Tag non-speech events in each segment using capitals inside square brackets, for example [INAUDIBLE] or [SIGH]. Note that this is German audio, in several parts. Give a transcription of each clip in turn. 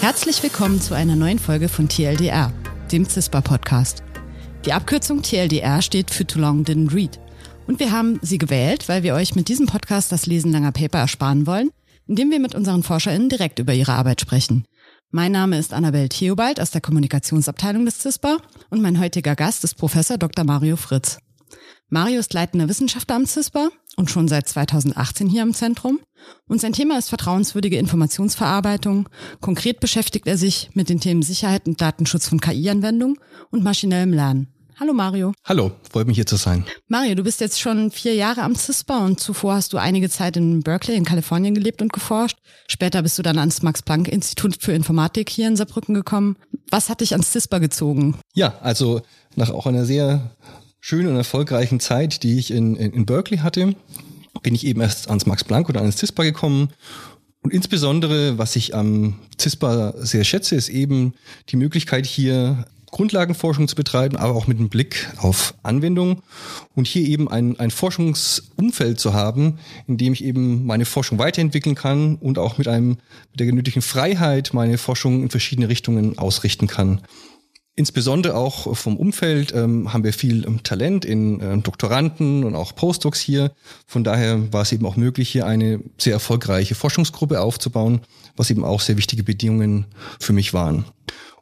Herzlich willkommen zu einer neuen Folge von TLDR, dem CISPA-Podcast. Die Abkürzung TLDR steht für Too Long Didn't Read. Und wir haben sie gewählt, weil wir euch mit diesem Podcast das Lesen langer Paper ersparen wollen, indem wir mit unseren ForscherInnen direkt über ihre Arbeit sprechen. Mein Name ist Annabel Theobald aus der Kommunikationsabteilung des CISPA und mein heutiger Gast ist Professor Dr. Mario Fritz. Mario ist leitender Wissenschaftler am CISPA und schon seit 2018 hier im Zentrum. Und sein Thema ist vertrauenswürdige Informationsverarbeitung. Konkret beschäftigt er sich mit den Themen Sicherheit und Datenschutz von KI-Anwendungen und maschinellem Lernen. Hallo Mario. Hallo, freut mich hier zu sein. Mario, du bist jetzt schon vier Jahre am CISPA und zuvor hast du einige Zeit in Berkeley in Kalifornien gelebt und geforscht. Später bist du dann ans Max-Planck-Institut für Informatik hier in Saarbrücken gekommen. Was hat dich ans CISPA gezogen? Ja, also nach auch einer sehr schönen und erfolgreichen Zeit, die ich in, in, in Berkeley hatte, bin ich eben erst ans Max Planck oder ans CISPA gekommen. Und insbesondere, was ich am CISPA sehr schätze, ist eben die Möglichkeit hier Grundlagenforschung zu betreiben, aber auch mit einem Blick auf Anwendung und hier eben ein, ein Forschungsumfeld zu haben, in dem ich eben meine Forschung weiterentwickeln kann und auch mit einem mit der genötigen Freiheit meine Forschung in verschiedene Richtungen ausrichten kann. Insbesondere auch vom Umfeld ähm, haben wir viel ähm, Talent in äh, Doktoranden und auch Postdocs hier. Von daher war es eben auch möglich, hier eine sehr erfolgreiche Forschungsgruppe aufzubauen, was eben auch sehr wichtige Bedingungen für mich waren.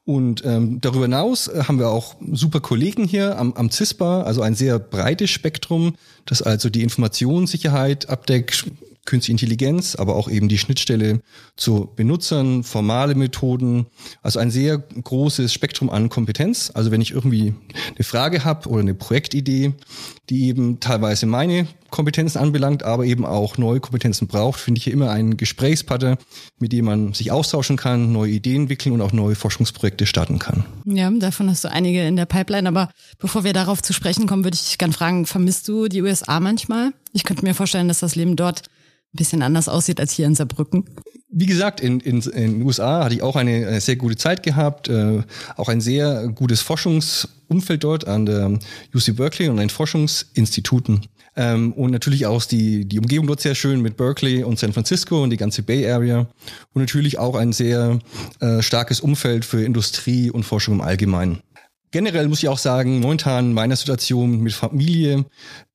Und ähm, darüber hinaus äh, haben wir auch super Kollegen hier am, am CISPA, also ein sehr breites Spektrum, das also die Informationssicherheit abdeckt, Künstliche Intelligenz, aber auch eben die Schnittstelle zu Benutzern, formale Methoden, also ein sehr großes Spektrum an Kompetenz. Also wenn ich irgendwie eine Frage habe oder eine Projektidee, die eben teilweise meine Kompetenzen anbelangt, aber eben auch neue Kompetenzen braucht, finde ich hier immer einen Gesprächspartner, mit dem man sich austauschen kann, neue Ideen entwickeln und auch neue Forschungsprojekte starten kann. Ja, davon hast du einige in der Pipeline. Aber bevor wir darauf zu sprechen kommen, würde ich dich gerne fragen, vermisst du die USA manchmal? Ich könnte mir vorstellen, dass das Leben dort ein bisschen anders aussieht als hier in Saarbrücken? Wie gesagt, in, in, in den USA hatte ich auch eine, eine sehr gute Zeit gehabt, äh, auch ein sehr gutes Forschungsumfeld dort an der UC Berkeley und den Forschungsinstituten. Ähm, und natürlich auch die, die Umgebung dort sehr schön mit Berkeley und San Francisco und die ganze Bay Area. Und natürlich auch ein sehr äh, starkes Umfeld für Industrie und Forschung im Allgemeinen. Generell muss ich auch sagen, momentan in meiner Situation mit Familie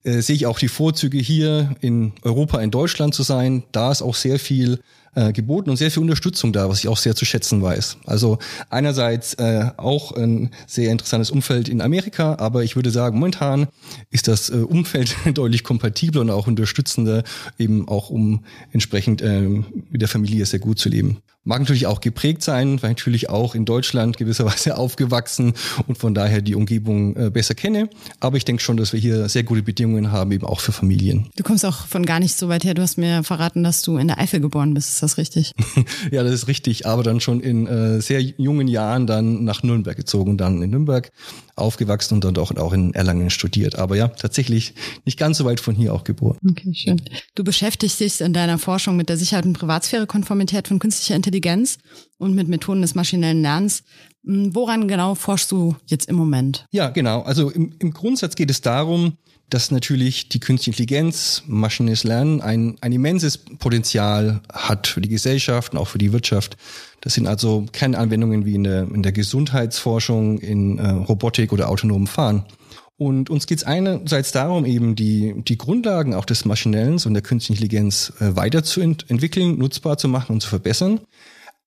äh, sehe ich auch die Vorzüge hier in Europa, in Deutschland zu sein. Da ist auch sehr viel äh, geboten und sehr viel Unterstützung da, was ich auch sehr zu schätzen weiß. Also einerseits äh, auch ein sehr interessantes Umfeld in Amerika, aber ich würde sagen, momentan ist das äh, Umfeld [LAUGHS] deutlich kompatibler und auch unterstützender, eben auch um entsprechend äh, mit der Familie sehr gut zu leben. Mag natürlich auch geprägt sein, weil natürlich auch in Deutschland gewisserweise [LAUGHS] aufgewachsen und von daher die Umgebung äh, besser kenne. Aber ich denke schon, dass wir hier sehr gute Bedingungen haben, eben auch für Familien. Du kommst auch von gar nicht so weit her. Du hast mir verraten, dass du in der Eifel geboren bist. Ist das richtig? [LAUGHS] ja, das ist richtig. Aber dann schon in äh, sehr jungen Jahren dann nach Nürnberg gezogen, dann in Nürnberg aufgewachsen und dann auch, auch in Erlangen studiert. Aber ja, tatsächlich nicht ganz so weit von hier auch geboren. Okay, schön. Du beschäftigst dich in deiner Forschung mit der Sicherheit und Privatsphäre-Konformität von künstlicher Intelligenz und mit Methoden des maschinellen Lernens. Hm, woran genau forschst du jetzt im Moment? Ja, genau. Also im, im Grundsatz geht es darum, dass natürlich die künstliche Intelligenz, maschinelles Lernen ein, ein immenses Potenzial hat für die Gesellschaft und auch für die Wirtschaft. Das sind also Kernanwendungen wie in der, in der Gesundheitsforschung, in äh, Robotik oder autonomem Fahren. Und uns geht es einerseits darum, eben die, die Grundlagen auch des Maschinellen und der künstlichen Intelligenz äh, weiterzuentwickeln, nutzbar zu machen und zu verbessern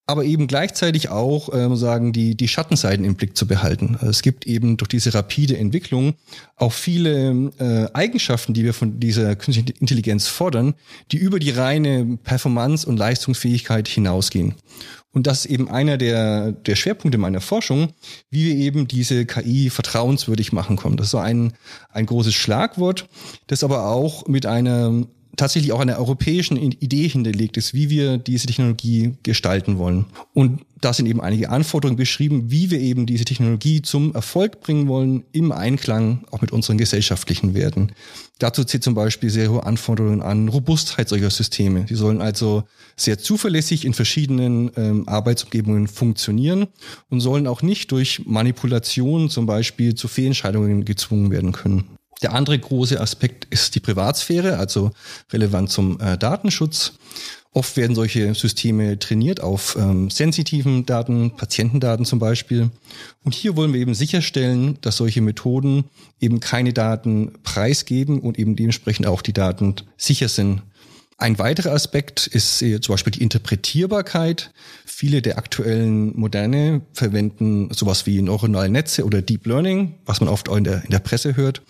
aber eben gleichzeitig auch ähm, sagen die die Schattenseiten im Blick zu behalten. Also es gibt eben durch diese rapide Entwicklung auch viele äh, Eigenschaften, die wir von dieser künstlichen Intelligenz fordern, die über die reine Performance und Leistungsfähigkeit hinausgehen. Und das ist eben einer der, der Schwerpunkte meiner Forschung, wie wir eben diese KI vertrauenswürdig machen können. Das ist so ein, ein großes Schlagwort, das aber auch mit einer tatsächlich auch einer europäischen Idee hinterlegt ist, wie wir diese Technologie gestalten wollen. Und da sind eben einige Anforderungen beschrieben, wie wir eben diese Technologie zum Erfolg bringen wollen, im Einklang auch mit unseren gesellschaftlichen Werten. Dazu zählt zum Beispiel sehr hohe Anforderungen an Robustheit solcher Systeme. Sie sollen also sehr zuverlässig in verschiedenen ähm, Arbeitsumgebungen funktionieren und sollen auch nicht durch Manipulation zum Beispiel zu Fehlentscheidungen gezwungen werden können. Der andere große Aspekt ist die Privatsphäre, also relevant zum äh, Datenschutz. Oft werden solche Systeme trainiert auf ähm, sensitiven Daten, Patientendaten zum Beispiel. Und hier wollen wir eben sicherstellen, dass solche Methoden eben keine Daten preisgeben und eben dementsprechend auch die Daten sicher sind. Ein weiterer Aspekt ist äh, zum Beispiel die Interpretierbarkeit. Viele der aktuellen Moderne verwenden sowas wie neuronale Netze oder Deep Learning, was man oft auch in der, in der Presse hört.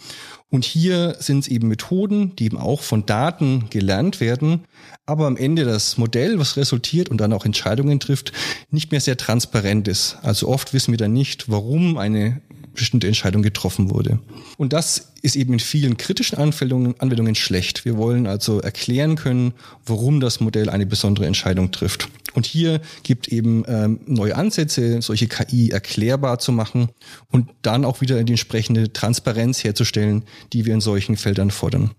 Und hier sind es eben Methoden, die eben auch von Daten gelernt werden, aber am Ende das Modell, was resultiert und dann auch Entscheidungen trifft, nicht mehr sehr transparent ist. Also oft wissen wir dann nicht, warum eine bestimmte Entscheidung getroffen wurde. Und das ist eben in vielen kritischen Anwendungen, Anwendungen schlecht. Wir wollen also erklären können, warum das Modell eine besondere Entscheidung trifft. Und hier gibt eben ähm, neue Ansätze, solche KI erklärbar zu machen und dann auch wieder die entsprechende Transparenz herzustellen, die wir in solchen Feldern fordern.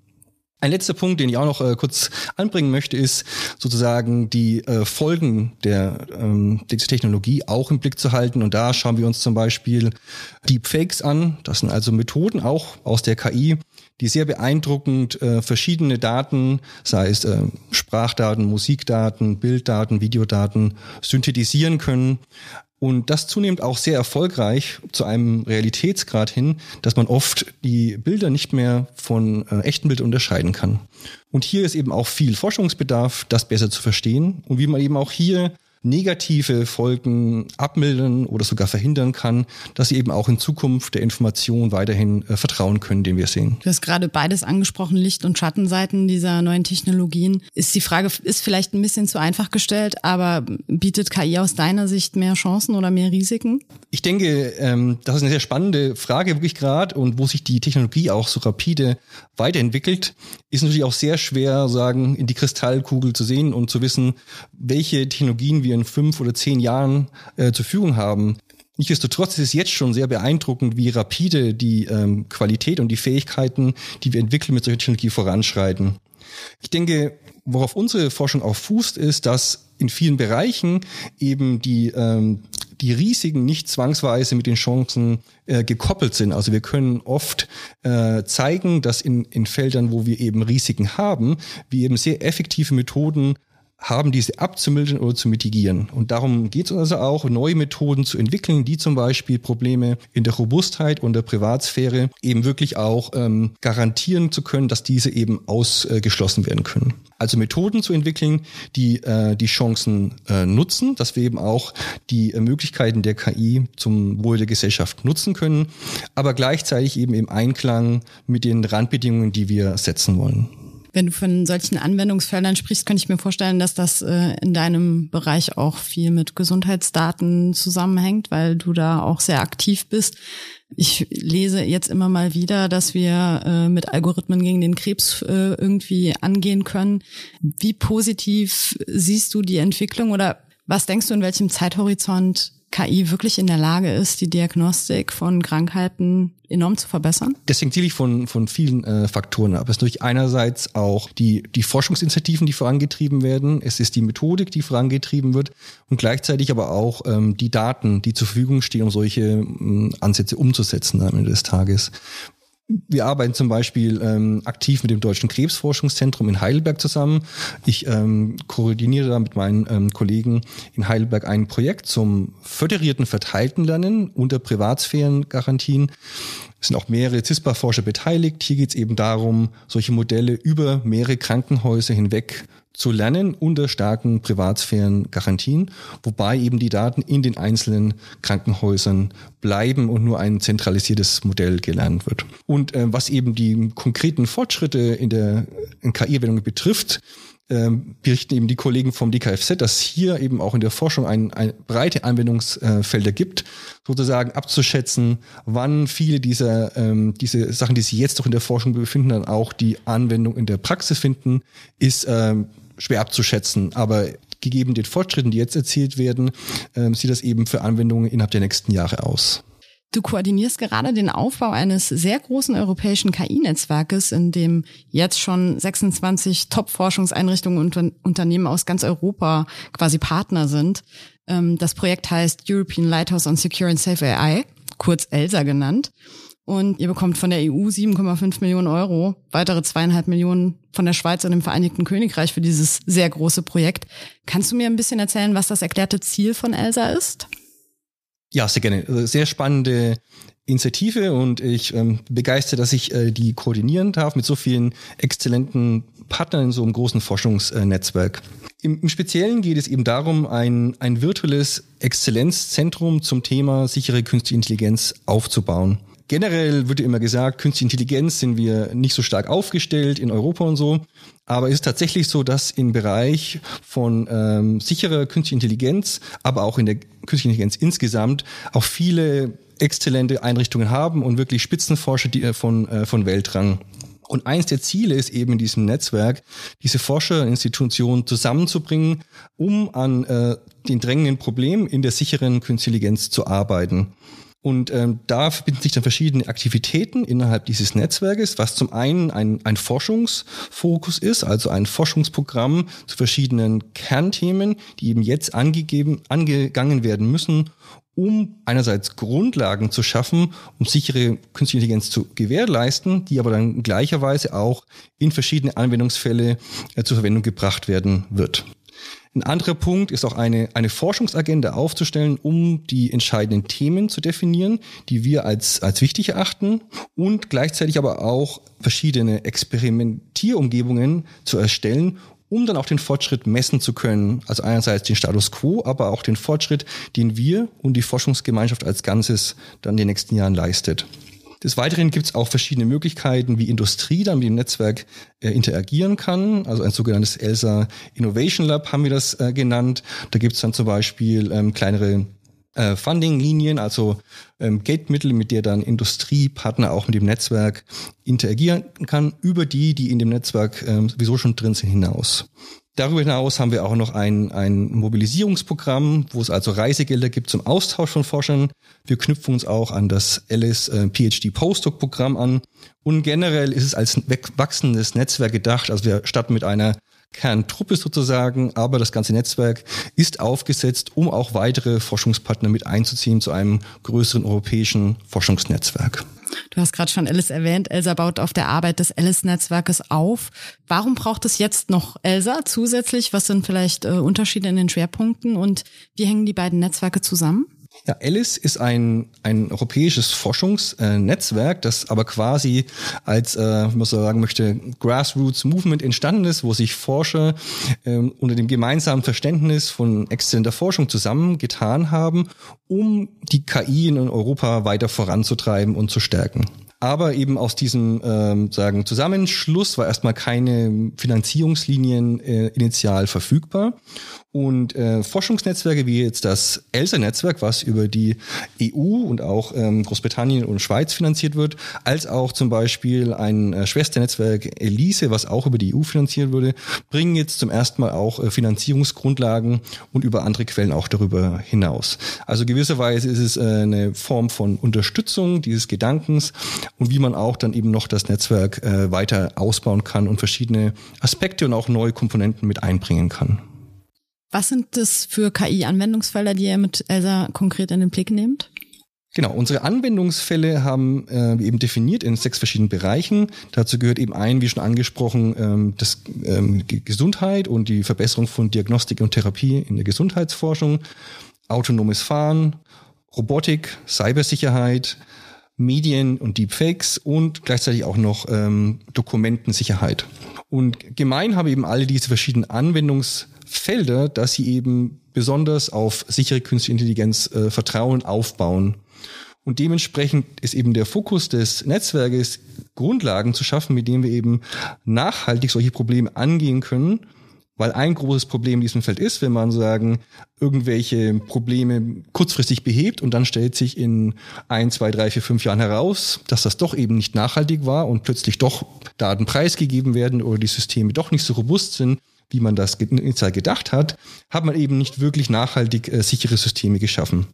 Ein letzter Punkt, den ich auch noch äh, kurz anbringen möchte, ist sozusagen die äh, Folgen der, ähm, Technologie auch im Blick zu halten. Und da schauen wir uns zum Beispiel Deepfakes an. Das sind also Methoden auch aus der KI, die sehr beeindruckend äh, verschiedene Daten, sei es äh, Sprachdaten, Musikdaten, Bilddaten, Videodaten, synthetisieren können und das zunehmend auch sehr erfolgreich zu einem Realitätsgrad hin, dass man oft die Bilder nicht mehr von äh, echten Bildern unterscheiden kann. Und hier ist eben auch viel Forschungsbedarf, das besser zu verstehen und wie man eben auch hier negative Folgen abmildern oder sogar verhindern kann, dass sie eben auch in Zukunft der Information weiterhin äh, vertrauen können, den wir sehen. Du hast gerade beides angesprochen, Licht- und Schattenseiten dieser neuen Technologien. Ist die Frage, ist vielleicht ein bisschen zu einfach gestellt, aber bietet KI aus deiner Sicht mehr Chancen oder mehr Risiken? Ich denke, ähm, das ist eine sehr spannende Frage wirklich gerade und wo sich die Technologie auch so rapide weiterentwickelt, ist natürlich auch sehr schwer, sagen, in die Kristallkugel zu sehen und zu wissen, welche Technologien wir wir in fünf oder zehn Jahren äh, zur Verfügung haben. Nichtsdestotrotz ist es jetzt schon sehr beeindruckend, wie rapide die ähm, Qualität und die Fähigkeiten, die wir entwickeln, mit solcher Technologie voranschreiten. Ich denke, worauf unsere Forschung auch fußt, ist, dass in vielen Bereichen eben die, ähm, die Risiken nicht zwangsweise mit den Chancen äh, gekoppelt sind. Also wir können oft äh, zeigen, dass in, in Feldern, wo wir eben Risiken haben, wir eben sehr effektive Methoden haben, diese abzumildern oder zu mitigieren. Und darum geht es also auch, neue Methoden zu entwickeln, die zum Beispiel Probleme in der Robustheit und der Privatsphäre eben wirklich auch ähm, garantieren zu können, dass diese eben ausgeschlossen werden können. Also Methoden zu entwickeln, die äh, die Chancen äh, nutzen, dass wir eben auch die äh, Möglichkeiten der KI zum Wohl der Gesellschaft nutzen können, aber gleichzeitig eben im Einklang mit den Randbedingungen, die wir setzen wollen. Wenn du von solchen Anwendungsfeldern sprichst, könnte ich mir vorstellen, dass das äh, in deinem Bereich auch viel mit Gesundheitsdaten zusammenhängt, weil du da auch sehr aktiv bist. Ich lese jetzt immer mal wieder, dass wir äh, mit Algorithmen gegen den Krebs äh, irgendwie angehen können. Wie positiv siehst du die Entwicklung oder was denkst du, in welchem Zeithorizont KI wirklich in der Lage ist, die Diagnostik von Krankheiten enorm zu verbessern? Das hängt sicherlich von, von vielen äh, Faktoren ab. Es ist natürlich einerseits auch die, die Forschungsinitiativen, die vorangetrieben werden. Es ist die Methodik, die vorangetrieben wird und gleichzeitig aber auch ähm, die Daten, die zur Verfügung stehen, um solche ähm, Ansätze umzusetzen am Ende des Tages. Wir arbeiten zum Beispiel ähm, aktiv mit dem Deutschen Krebsforschungszentrum in Heidelberg zusammen. Ich ähm, koordiniere da mit meinen ähm, Kollegen in Heidelberg ein Projekt zum föderierten verteilten Lernen unter Privatsphärengarantien. Es sind auch mehrere CISPA-Forscher beteiligt. Hier geht es eben darum, solche Modelle über mehrere Krankenhäuser hinweg zu lernen unter starken Privatsphärengarantien, wobei eben die Daten in den einzelnen Krankenhäusern bleiben und nur ein zentralisiertes Modell gelernt wird. Und äh, was eben die konkreten Fortschritte in der KI-Anwendung betrifft, ähm, berichten eben die Kollegen vom DKFZ, dass hier eben auch in der Forschung ein, ein breite Anwendungsfelder gibt, sozusagen abzuschätzen, wann viele dieser ähm, diese Sachen, die sich jetzt doch in der Forschung befinden, dann auch die Anwendung in der Praxis finden, ist ähm, schwer abzuschätzen. Aber gegeben den Fortschritten, die jetzt erzielt werden, ähm, sieht das eben für Anwendungen innerhalb der nächsten Jahre aus. Du koordinierst gerade den Aufbau eines sehr großen europäischen KI-Netzwerkes, in dem jetzt schon 26 Top-Forschungseinrichtungen und Unternehmen aus ganz Europa quasi Partner sind. Ähm, das Projekt heißt European Lighthouse on Secure and Safe AI, kurz ELSA genannt. Und ihr bekommt von der EU 7,5 Millionen Euro, weitere zweieinhalb Millionen von der Schweiz und dem Vereinigten Königreich für dieses sehr große Projekt. Kannst du mir ein bisschen erzählen, was das erklärte Ziel von ELSA ist? Ja, sehr gerne. Also sehr spannende Initiative und ich ähm, begeistere, dass ich äh, die koordinieren darf mit so vielen exzellenten Partnern in so einem großen Forschungsnetzwerk. Im, Im Speziellen geht es eben darum, ein, ein virtuelles Exzellenzzentrum zum Thema sichere künstliche Intelligenz aufzubauen. Generell wird immer gesagt, künstliche Intelligenz sind wir nicht so stark aufgestellt in Europa und so. Aber es ist tatsächlich so, dass im Bereich von ähm, sicherer künstlicher Intelligenz, aber auch in der künstlichen Intelligenz insgesamt auch viele exzellente Einrichtungen haben und wirklich Spitzenforscher die, äh, von, äh, von Weltrang. Und eins der Ziele ist eben in diesem Netzwerk, diese Forscherinstitutionen zusammenzubringen, um an äh, den drängenden Problemen in der sicheren künstlichen Intelligenz zu arbeiten. Und ähm, da verbinden sich dann verschiedene Aktivitäten innerhalb dieses Netzwerkes, was zum einen ein, ein Forschungsfokus ist, also ein Forschungsprogramm zu verschiedenen Kernthemen, die eben jetzt angegeben, angegangen werden müssen, um einerseits Grundlagen zu schaffen, um sichere künstliche Intelligenz zu gewährleisten, die aber dann gleicherweise auch in verschiedene Anwendungsfälle äh, zur Verwendung gebracht werden wird. Ein anderer Punkt ist auch eine, eine Forschungsagenda aufzustellen, um die entscheidenden Themen zu definieren, die wir als, als wichtig erachten und gleichzeitig aber auch verschiedene Experimentierumgebungen zu erstellen, um dann auch den Fortschritt messen zu können. Also einerseits den Status quo, aber auch den Fortschritt, den wir und die Forschungsgemeinschaft als Ganzes dann in den nächsten Jahren leistet. Des Weiteren gibt es auch verschiedene Möglichkeiten, wie Industrie dann mit dem Netzwerk äh, interagieren kann. Also ein sogenanntes ELSA Innovation Lab haben wir das äh, genannt. Da gibt es dann zum Beispiel ähm, kleinere äh, Funding-Linien, also ähm, Geldmittel, mit der dann Industriepartner auch mit dem Netzwerk interagieren kann, über die, die in dem Netzwerk ähm, sowieso schon drin sind, hinaus. Darüber hinaus haben wir auch noch ein, ein Mobilisierungsprogramm, wo es also Reisegelder gibt zum Austausch von Forschern. Wir knüpfen uns auch an das Alice äh, PhD Postdoc Programm an. Und generell ist es als wachsendes Netzwerk gedacht. Also wir starten mit einer Kerntruppe sozusagen, aber das ganze Netzwerk ist aufgesetzt, um auch weitere Forschungspartner mit einzuziehen zu einem größeren europäischen Forschungsnetzwerk. Du hast gerade schon Alice erwähnt. Elsa baut auf der Arbeit des Alice-Netzwerkes auf. Warum braucht es jetzt noch Elsa zusätzlich? Was sind vielleicht äh, Unterschiede in den Schwerpunkten und wie hängen die beiden Netzwerke zusammen? Ja, Alice ist ein, ein europäisches Forschungsnetzwerk, das aber quasi als, äh, man sagen möchte, Grassroots Movement entstanden ist, wo sich Forscher äh, unter dem gemeinsamen Verständnis von exzellenter Forschung zusammengetan haben, um die KI in Europa weiter voranzutreiben und zu stärken. Aber eben aus diesem ähm, sagen Zusammenschluss war erstmal keine Finanzierungslinien äh, initial verfügbar. Und äh, Forschungsnetzwerke wie jetzt das ELSA-Netzwerk, was über die EU und auch ähm, Großbritannien und Schweiz finanziert wird, als auch zum Beispiel ein äh, Schwesternetzwerk ELISE, was auch über die EU finanziert wurde, bringen jetzt zum ersten Mal auch äh, Finanzierungsgrundlagen und über andere Quellen auch darüber hinaus. Also gewisserweise ist es äh, eine Form von Unterstützung dieses Gedankens und wie man auch dann eben noch das Netzwerk äh, weiter ausbauen kann und verschiedene Aspekte und auch neue Komponenten mit einbringen kann. Was sind das für KI-Anwendungsfelder, die ihr mit ELSA konkret in den Blick nehmt? Genau, unsere Anwendungsfälle haben äh, wir eben definiert in sechs verschiedenen Bereichen. Dazu gehört eben ein, wie schon angesprochen, ähm, das ähm, Gesundheit und die Verbesserung von Diagnostik und Therapie in der Gesundheitsforschung, autonomes Fahren, Robotik, Cybersicherheit, Medien und Deepfakes und gleichzeitig auch noch ähm, Dokumentensicherheit. Und gemein haben eben alle diese verschiedenen Anwendungs Felder, dass sie eben besonders auf sichere künstliche Intelligenz äh, Vertrauen aufbauen. Und dementsprechend ist eben der Fokus des Netzwerkes, Grundlagen zu schaffen, mit denen wir eben nachhaltig solche Probleme angehen können. Weil ein großes Problem in diesem Feld ist, wenn man sagen, irgendwelche Probleme kurzfristig behebt und dann stellt sich in ein, zwei, drei, vier, fünf Jahren heraus, dass das doch eben nicht nachhaltig war und plötzlich doch Daten preisgegeben werden oder die Systeme doch nicht so robust sind, wie man das initial gedacht hat, hat man eben nicht wirklich nachhaltig äh, sichere Systeme geschaffen.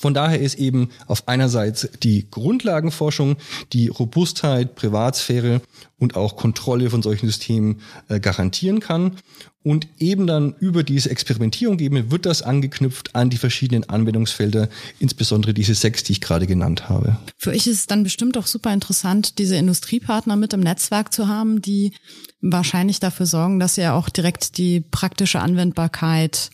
Von daher ist eben auf einerseits die Grundlagenforschung, die Robustheit, Privatsphäre und auch Kontrolle von solchen Systemen äh, garantieren kann. Und eben dann über diese Experimentierung eben wird das angeknüpft an die verschiedenen Anwendungsfelder, insbesondere diese sechs, die ich gerade genannt habe. Für euch ist es dann bestimmt auch super interessant, diese Industriepartner mit im Netzwerk zu haben, die wahrscheinlich dafür sorgen, dass ihr auch direkt die praktische Anwendbarkeit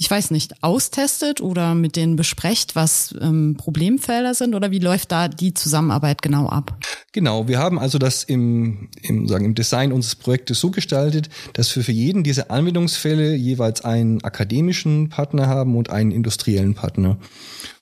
ich weiß nicht, austestet oder mit denen besprecht, was ähm, Problemfelder sind oder wie läuft da die Zusammenarbeit genau ab? Genau, wir haben also das im, im, sagen, im Design unseres Projektes so gestaltet, dass wir für jeden dieser Anwendungsfälle jeweils einen akademischen Partner haben und einen industriellen Partner.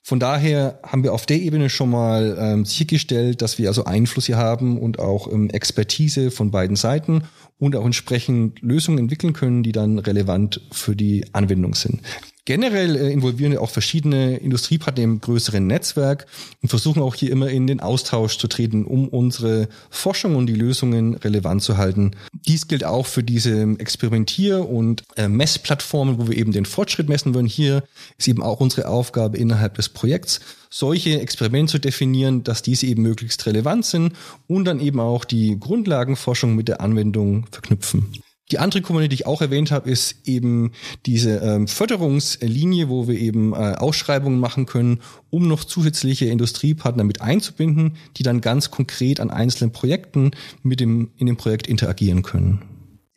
Von daher haben wir auf der Ebene schon mal ähm, sichergestellt, dass wir also Einfluss hier haben und auch ähm, Expertise von beiden Seiten und auch entsprechend Lösungen entwickeln können, die dann relevant für die Anwendung sind. Generell äh, involvieren wir auch verschiedene Industriepartner im größeren Netzwerk und versuchen auch hier immer in den Austausch zu treten, um unsere Forschung und die Lösungen relevant zu halten. Dies gilt auch für diese Experimentier- und äh, Messplattformen, wo wir eben den Fortschritt messen wollen. Hier ist eben auch unsere Aufgabe innerhalb des Projekts, solche Experimente zu definieren, dass diese eben möglichst relevant sind und dann eben auch die Grundlagenforschung mit der Anwendung verknüpfen. Die andere Kommune, die ich auch erwähnt habe, ist eben diese ähm, Förderungslinie, wo wir eben äh, Ausschreibungen machen können, um noch zusätzliche Industriepartner mit einzubinden, die dann ganz konkret an einzelnen Projekten mit dem, in dem Projekt interagieren können.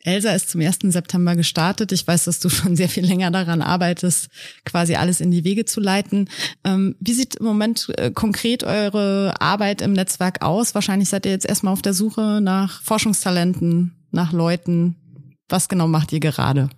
Elsa ist zum 1. September gestartet. Ich weiß, dass du schon sehr viel länger daran arbeitest, quasi alles in die Wege zu leiten. Ähm, wie sieht im Moment äh, konkret eure Arbeit im Netzwerk aus? Wahrscheinlich seid ihr jetzt erstmal auf der Suche nach Forschungstalenten, nach Leuten, was genau macht ihr gerade?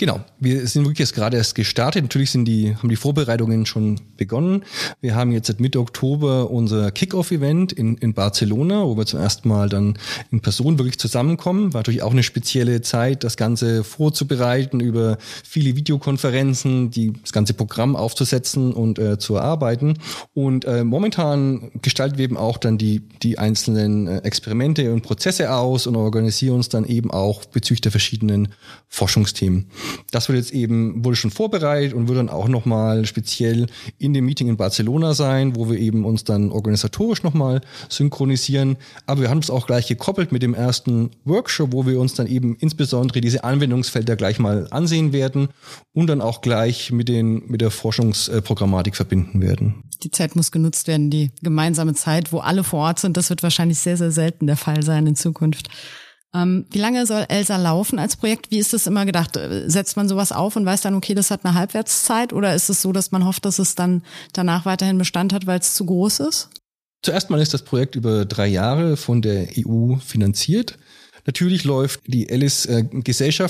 Genau, wir sind wirklich jetzt gerade erst gestartet. Natürlich sind die, haben die Vorbereitungen schon begonnen. Wir haben jetzt seit Mitte Oktober unser Kick-Off-Event in, in Barcelona, wo wir zum ersten Mal dann in Person wirklich zusammenkommen. War natürlich auch eine spezielle Zeit, das Ganze vorzubereiten, über viele Videokonferenzen, die, das ganze Programm aufzusetzen und äh, zu erarbeiten. Und äh, momentan gestalten wir eben auch dann die, die einzelnen äh, Experimente und Prozesse aus und organisieren uns dann eben auch bezüglich der verschiedenen Forschungsthemen. Das wird jetzt eben, wurde schon vorbereitet und wird dann auch nochmal speziell in dem Meeting in Barcelona sein, wo wir eben uns dann organisatorisch nochmal synchronisieren. Aber wir haben es auch gleich gekoppelt mit dem ersten Workshop, wo wir uns dann eben insbesondere diese Anwendungsfelder gleich mal ansehen werden und dann auch gleich mit den, mit der Forschungsprogrammatik verbinden werden. Die Zeit muss genutzt werden, die gemeinsame Zeit, wo alle vor Ort sind. Das wird wahrscheinlich sehr, sehr selten der Fall sein in Zukunft. Ähm, wie lange soll Elsa laufen als Projekt? Wie ist das immer gedacht? Setzt man sowas auf und weiß dann, okay, das hat eine Halbwertszeit? Oder ist es so, dass man hofft, dass es dann danach weiterhin Bestand hat, weil es zu groß ist? Zuerst mal ist das Projekt über drei Jahre von der EU finanziert. Natürlich läuft die Alice äh,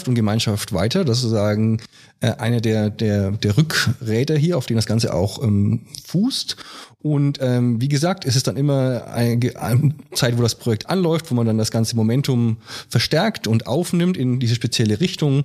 und Gemeinschaft weiter. Das ist sozusagen äh, einer der, der, der Rückräder hier, auf denen das Ganze auch ähm, fußt. Und ähm, wie gesagt, es ist dann immer eine, eine Zeit, wo das Projekt anläuft, wo man dann das ganze Momentum verstärkt und aufnimmt in diese spezielle Richtung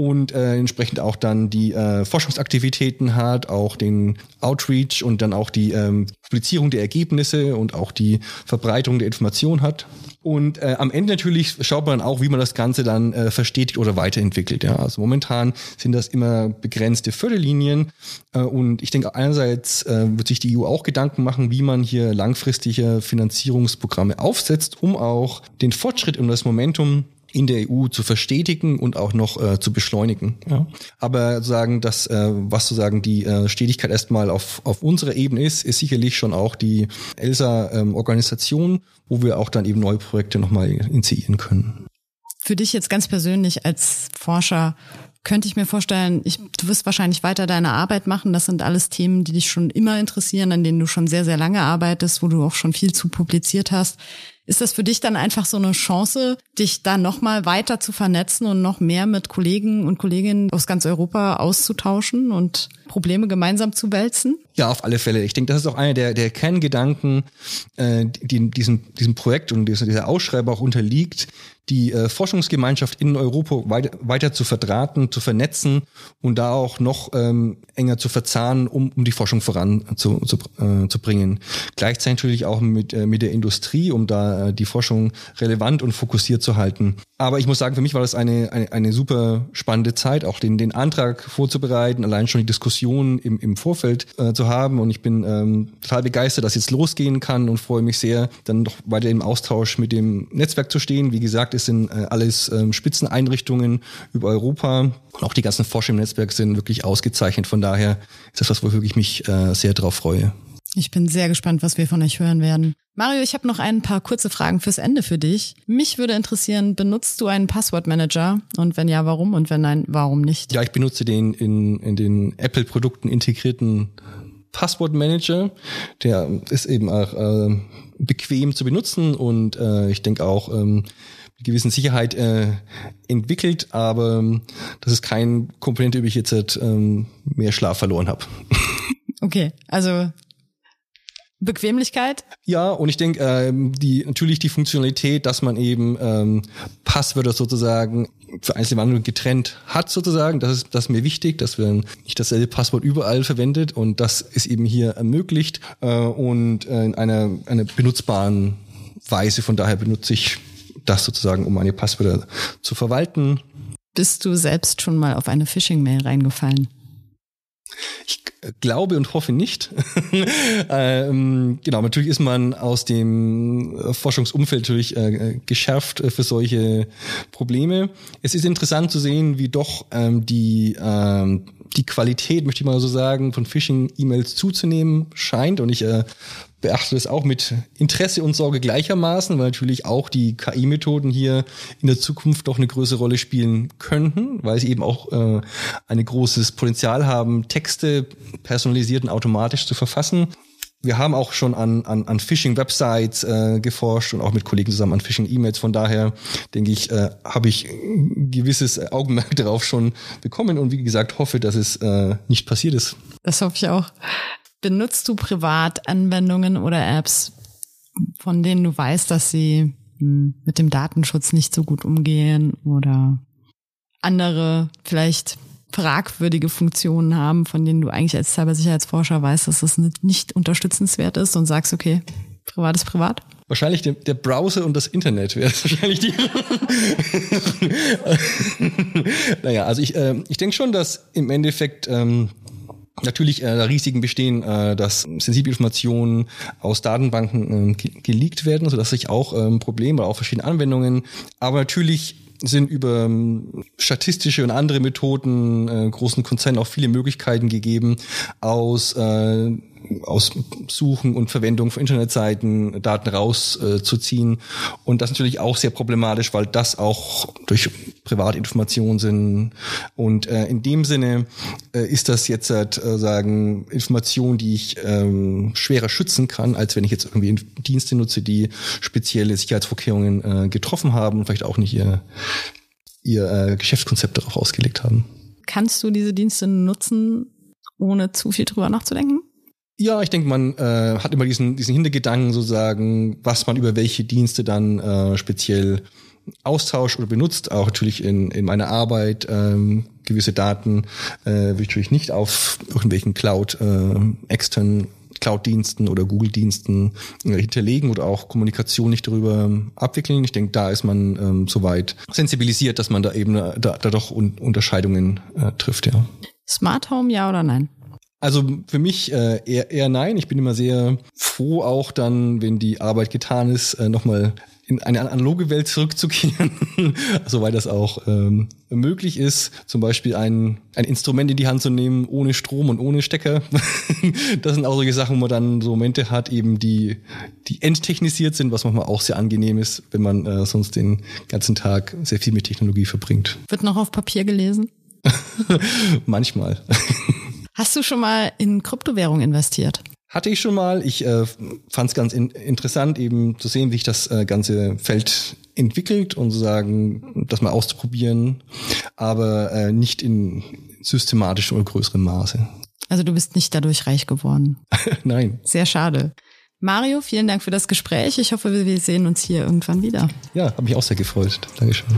und äh, entsprechend auch dann die äh, Forschungsaktivitäten hat, auch den Outreach und dann auch die ähm, Publizierung der Ergebnisse und auch die Verbreitung der Information hat. Und äh, am Ende natürlich schaut man auch, wie man das Ganze dann äh, verstetigt oder weiterentwickelt. Ja, also momentan sind das immer begrenzte Förderlinien. Äh, und ich denke, einerseits äh, wird sich die EU auch Gedanken machen, wie man hier langfristige Finanzierungsprogramme aufsetzt, um auch den Fortschritt und das Momentum in der EU zu verstetigen und auch noch äh, zu beschleunigen. Ja. Aber sagen, dass äh, was sozusagen die äh, Stetigkeit erstmal auf, auf unserer Ebene ist, ist sicherlich schon auch die ELSA-Organisation, ähm, wo wir auch dann eben neue Projekte nochmal initiieren können. Für dich jetzt ganz persönlich als Forscher, könnte ich mir vorstellen, ich, du wirst wahrscheinlich weiter deine Arbeit machen. Das sind alles Themen, die dich schon immer interessieren, an denen du schon sehr, sehr lange arbeitest, wo du auch schon viel zu publiziert hast. Ist das für dich dann einfach so eine Chance, dich da nochmal weiter zu vernetzen und noch mehr mit Kollegen und Kolleginnen aus ganz Europa auszutauschen und Probleme gemeinsam zu wälzen? Ja, auf alle Fälle. Ich denke, das ist auch einer der, der Kerngedanken, äh, die diesem, diesem Projekt und dieser, dieser Ausschreiber auch unterliegt, die äh, Forschungsgemeinschaft in Europa weiter, weiter zu verdrahten, zu vernetzen und da auch noch ähm, enger zu verzahnen, um, um die Forschung voran zu, zu, äh, zu bringen. Gleichzeitig natürlich auch mit, äh, mit der Industrie, um da äh, die Forschung relevant und fokussiert zu halten. Aber ich muss sagen, für mich war das eine, eine, eine super spannende Zeit, auch den, den Antrag vorzubereiten, allein schon die Diskussion im, im Vorfeld äh, zu haben. Und ich bin ähm, total begeistert, dass jetzt losgehen kann und freue mich sehr, dann noch weiter im Austausch mit dem Netzwerk zu stehen. Wie gesagt, es sind äh, alles ähm, Spitzeneinrichtungen über Europa. Und auch die ganzen Forscher im Netzwerk sind wirklich ausgezeichnet. Von daher ist das was, wo ich mich äh, sehr drauf freue. Ich bin sehr gespannt, was wir von euch hören werden. Mario, ich habe noch ein paar kurze Fragen fürs Ende für dich. Mich würde interessieren, benutzt du einen Passwortmanager? Und wenn ja, warum? Und wenn nein, warum nicht? Ja, ich benutze den in, in den Apple-Produkten integrierten Passwortmanager. Der ist eben auch äh, bequem zu benutzen und äh, ich denke auch ähm, mit gewissen Sicherheit äh, entwickelt, aber ähm, das ist kein Komponente, über ich jetzt äh, mehr Schlaf verloren habe. Okay, also Bequemlichkeit? Ja, und ich denke, ähm, die natürlich die Funktionalität, dass man eben ähm, Passwörter sozusagen für einzelne Anwendungen getrennt hat sozusagen, das ist, das ist mir wichtig, dass wir nicht dasselbe Passwort überall verwendet und das ist eben hier ermöglicht äh, und äh, in einer, einer benutzbaren Weise. Von daher benutze ich das sozusagen, um meine Passwörter zu verwalten. Bist du selbst schon mal auf eine Phishing-Mail reingefallen? Ich glaube und hoffe nicht. [LAUGHS] ähm, genau, natürlich ist man aus dem Forschungsumfeld natürlich äh, geschärft äh, für solche Probleme. Es ist interessant zu sehen, wie doch ähm, die ähm, die Qualität, möchte ich mal so sagen, von Phishing-E-Mails zuzunehmen scheint. Und ich äh, beachte das auch mit Interesse und Sorge gleichermaßen, weil natürlich auch die KI-Methoden hier in der Zukunft doch eine größere Rolle spielen könnten, weil sie eben auch äh, ein großes Potenzial haben, Texte personalisiert und automatisch zu verfassen. Wir haben auch schon an, an, an Phishing-Websites äh, geforscht und auch mit Kollegen zusammen an Phishing-E-Mails. Von daher denke ich, äh, habe ich ein gewisses Augenmerk [LAUGHS] darauf schon bekommen und wie gesagt hoffe, dass es äh, nicht passiert ist. Das hoffe ich auch. Benutzt du privat Anwendungen oder Apps, von denen du weißt, dass sie hm, mit dem Datenschutz nicht so gut umgehen oder andere vielleicht fragwürdige Funktionen haben, von denen du eigentlich als Cybersicherheitsforscher weißt, dass das nicht unterstützenswert ist und sagst, okay, privat ist privat? Wahrscheinlich der, der Browser und das Internet wäre [LAUGHS] wahrscheinlich die. [LAUGHS] naja, also ich, äh, ich denke schon, dass im Endeffekt ähm, natürlich äh, Risiken bestehen, äh, dass sensible Informationen aus Datenbanken äh, geleakt werden, so dass sich auch ähm, Probleme, auch verschiedene Anwendungen, aber natürlich sind über ähm, statistische und andere Methoden äh, großen Konzernen auch viele Möglichkeiten gegeben, aus äh, aus Suchen und Verwendung von Internetseiten Daten rauszuziehen. Äh, und das natürlich auch sehr problematisch, weil das auch durch Privatinformationen sind. Und äh, in dem Sinne äh, ist das jetzt äh, sagen Informationen, die ich ähm, schwerer schützen kann, als wenn ich jetzt irgendwie Dienste nutze, die spezielle Sicherheitsvorkehrungen äh, getroffen haben und vielleicht auch nicht ihr, ihr äh, Geschäftskonzept darauf ausgelegt haben. Kannst du diese Dienste nutzen, ohne zu viel drüber nachzudenken? Ja, ich denke, man äh, hat immer diesen, diesen Hintergedanken sozusagen, was man über welche Dienste dann äh, speziell austauscht oder benutzt. Auch natürlich in, in meiner Arbeit ähm, gewisse Daten äh, will ich natürlich nicht auf irgendwelchen Cloud äh, externen Cloud-Diensten oder Google-Diensten äh, hinterlegen oder auch Kommunikation nicht darüber abwickeln. Ich denke, da ist man ähm, soweit sensibilisiert, dass man da eben äh, da, da doch un Unterscheidungen äh, trifft, ja. Smart Home, ja oder nein? Also für mich äh, eher, eher nein. Ich bin immer sehr froh, auch dann, wenn die Arbeit getan ist, äh, nochmal in eine analoge Welt zurückzukehren, [LAUGHS] soweit das auch ähm, möglich ist. Zum Beispiel ein, ein Instrument in die Hand zu nehmen, ohne Strom und ohne Stecker. [LAUGHS] das sind auch solche Sachen, wo man dann so Momente hat, eben die, die enttechnisiert sind, was manchmal auch sehr angenehm ist, wenn man äh, sonst den ganzen Tag sehr viel mit Technologie verbringt. Wird noch auf Papier gelesen? [LAUGHS] Manchmal. Hast du schon mal in Kryptowährung investiert? Hatte ich schon mal. Ich äh, fand es ganz in, interessant, eben zu sehen, wie sich das äh, ganze Feld entwickelt und sozusagen das mal auszuprobieren, aber äh, nicht in systematischem oder größerem Maße. Also du bist nicht dadurch reich geworden. [LAUGHS] Nein. Sehr schade. Mario, vielen Dank für das Gespräch. Ich hoffe, wir sehen uns hier irgendwann wieder. Ja, habe mich auch sehr gefreut. Dankeschön.